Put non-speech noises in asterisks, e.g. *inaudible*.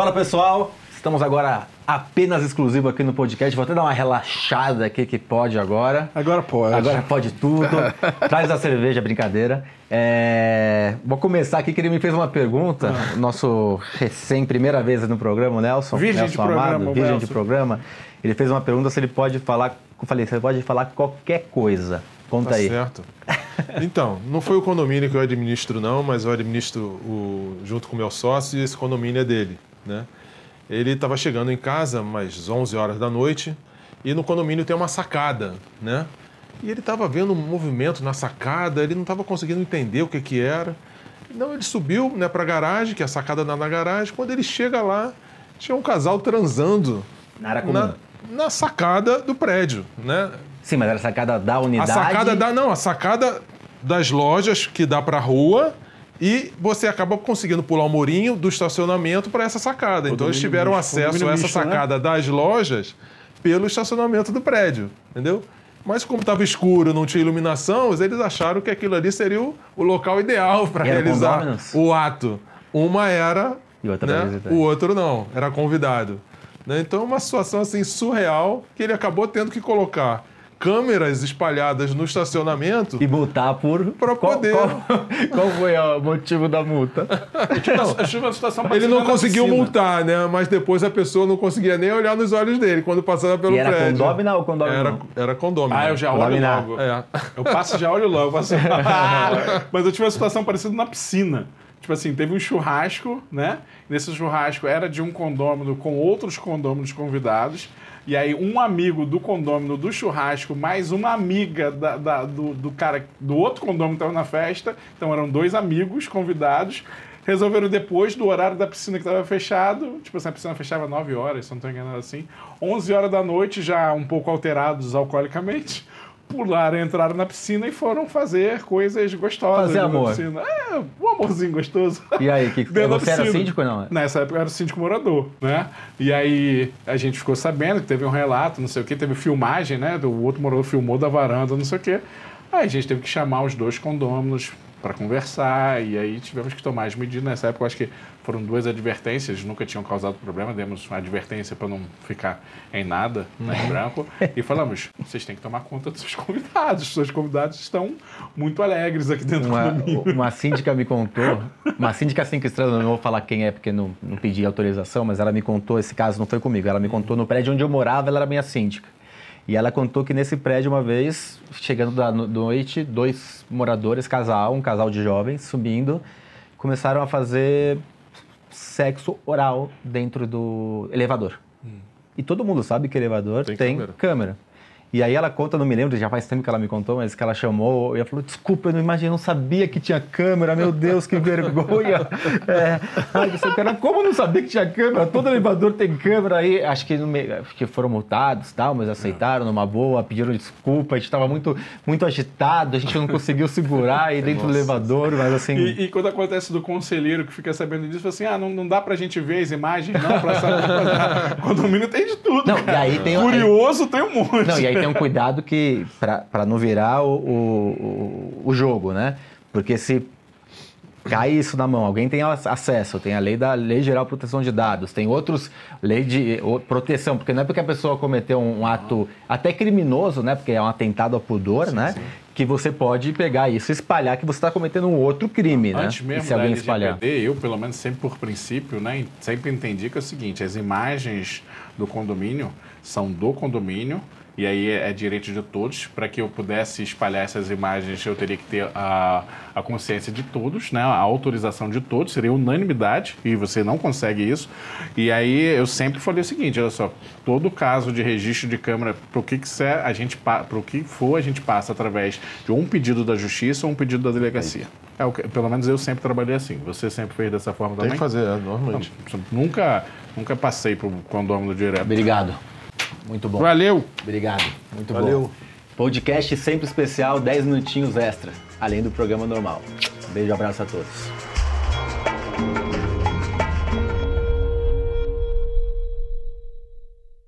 Fala pessoal, estamos agora apenas exclusivo aqui no podcast. Vou até dar uma relaxada aqui que pode agora. Agora pode. Agora pode tudo. *laughs* Traz a cerveja, brincadeira. É... Vou começar aqui que ele me fez uma pergunta. Ah. Nosso recém primeira vez no programa, o Nelson. Virgem Nelson de Amado, programa. Virgem Nelson. de programa. Ele fez uma pergunta se ele pode falar. Eu falei, você pode falar qualquer coisa. Conta tá aí. Certo. *laughs* Então, não foi o condomínio que eu administro, não, mas eu administro o, junto com o meu sócio e esse condomínio é dele. Né? Ele estava chegando em casa mais 11 horas da noite e no condomínio tem uma sacada, né? E ele estava vendo um movimento na sacada, ele não estava conseguindo entender o que, que era. Então ele subiu né, para a garagem, que é a sacada na, na garagem. Quando ele chega lá, tinha um casal transando na, na, na sacada do prédio, né? Sim, mas era a sacada da unidade. A sacada da não, a sacada das lojas que dá para a rua e você acaba conseguindo pular o murinho do estacionamento para essa sacada. Então eles tiveram acesso a essa misto, né? sacada né? das lojas pelo estacionamento do prédio, entendeu? Mas como estava escuro, não tinha iluminação, eles acharam que aquilo ali seria o, o local ideal para realizar o ato. Uma era, né? o outro não, era convidado. Né? Então, uma situação assim surreal que ele acabou tendo que colocar câmeras espalhadas no estacionamento. E multar por. Para poder. Qual, *laughs* qual, foi o motivo da multa? Não, uma situação ele não conseguiu multar, né? Mas depois a pessoa não conseguia nem olhar nos olhos dele quando passava pelo e era prédio. Condômina ou condômina? Era, era condômina. Ah, eu já olho logo. É. Eu passo já olho logo. Passo... *laughs* Mas eu tive uma situação parecida na piscina. Tipo assim, teve um churrasco, né? Nesse churrasco era de um condômino com outros condôminos convidados. E aí, um amigo do condômino do churrasco, mais uma amiga da, da, do, do cara do outro condômino que estava na festa. Então, eram dois amigos convidados. Resolveram depois do horário da piscina que estava fechado. Tipo assim, a piscina fechava 9 horas, se não estou enganado assim. 11 horas da noite, já um pouco alterados alcoolicamente pularam, entraram na piscina e foram fazer coisas gostosas. Fazer amor. Piscina. É, um amorzinho gostoso. E aí, que, você era síndico ou não? Nessa época eu era síndico morador, né? E aí a gente ficou sabendo que teve um relato, não sei o que, teve filmagem, né? O outro morador filmou da varanda, não sei o que. Aí a gente teve que chamar os dois condôminos para conversar e aí tivemos que tomar as medidas. Nessa época, eu acho que foram duas advertências, nunca tinham causado problema, demos uma advertência para não ficar em nada, né, em branco, e falamos: vocês têm que tomar conta dos seus convidados, os seus convidados estão muito alegres aqui dentro uma, do condomínio. Uma síndica me contou, uma síndica cinco estrelas, não vou falar quem é porque não, não pedi autorização, mas ela me contou, esse caso não foi comigo, ela me contou no prédio onde eu morava, ela era minha síndica. E ela contou que nesse prédio, uma vez, chegando da noite, dois moradores, casal, um casal de jovens, subindo, começaram a fazer sexo oral dentro do elevador. Hum. E todo mundo sabe que elevador tem, tem câmera. câmera. E aí ela conta, não me lembro, já faz tempo que ela me contou, mas que ela chamou e ela falou: Desculpa, eu não imaginei, eu não sabia que tinha câmera, meu Deus, que vergonha. *laughs* É, você, cara, como não sabia que tinha câmera? Todo elevador tem câmera aí. Acho que, acho que foram multados tal, mas aceitaram numa boa, pediram desculpa. A gente estava muito, muito agitado, a gente não conseguiu segurar aí dentro Nossa. do elevador, mas assim. E, e, quando acontece do conselheiro que fica sabendo disso, fala assim: ah, não, não dá pra gente ver as imagens, não, pra saber. Condomínio tem de tudo. Não, e aí tem, Curioso aí, tem um monte. Não, e aí tem um cuidado que para não virar o, o, o, jogo, né? Porque se cai isso na mão, alguém tem acesso, tem a lei da Lei Geral de Proteção de Dados, tem outros lei de proteção, porque não é porque a pessoa cometeu um ato até criminoso, né? Porque é um atentado ao pudor, sim, né? Sim. Que você pode pegar isso e espalhar que você está cometendo um outro crime, Antes né? Antes mesmo se alguém espalhar. eu, pelo menos sempre por princípio, né? Sempre entendi que é o seguinte, as imagens do condomínio são do condomínio, e aí é, é direito de todos. Para que eu pudesse espalhar essas imagens, eu teria que ter a, a consciência de todos, né? a autorização de todos, seria unanimidade, e você não consegue isso. E aí eu sempre falei o seguinte: olha só, todo caso de registro de câmera, para o que, que, a gente, pro que for, a gente passa através de um pedido da justiça ou um pedido da delegacia. É o que, pelo menos eu sempre trabalhei assim. Você sempre fez dessa forma Tem também? Tem que fazer, é, normalmente. Não, nunca, nunca passei para o condômino direto. Obrigado. Muito bom. Valeu. Obrigado. Muito Valeu. bom. Podcast sempre especial, 10 minutinhos extra, além do programa normal. Um beijo, abraço a todos.